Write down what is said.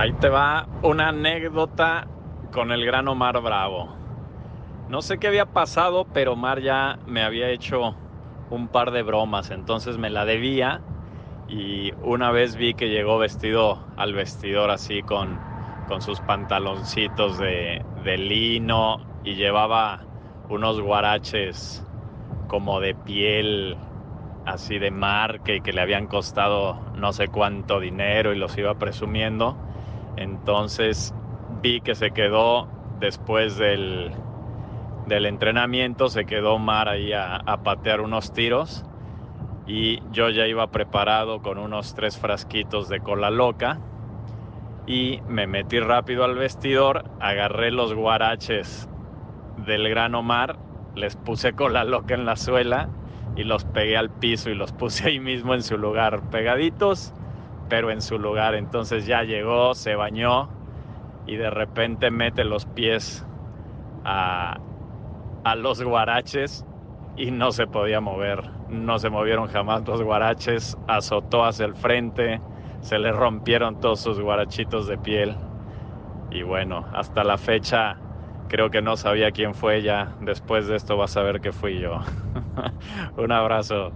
Ahí te va una anécdota con el gran Omar Bravo. No sé qué había pasado, pero Omar ya me había hecho un par de bromas, entonces me la debía y una vez vi que llegó vestido al vestidor así con, con sus pantaloncitos de, de lino y llevaba unos guaraches como de piel así de marca y que le habían costado no sé cuánto dinero y los iba presumiendo. Entonces vi que se quedó después del, del entrenamiento, se quedó Mar ahí a, patear unos tiros y yo ya iba preparado con unos tres frasquitos de cola loca y me metí rápido al vestidor, agarré los guaraches del gran Omar, les puse cola loca en la suela y los pegué al piso y los puse ahí mismo en su lugar, pegaditos, pero en su lugar. Entonces ya llegó, se bañó y de repente mete los pies a, a los guaraches y no se podía mover. No se movieron jamás los guaraches, azotó hacia el frente, se le rompieron todos sus guarachitos de piel. Y bueno, hasta la fecha creo que no sabía quién fue ya. Después de esto vas a ver que fui yo. Un abrazo.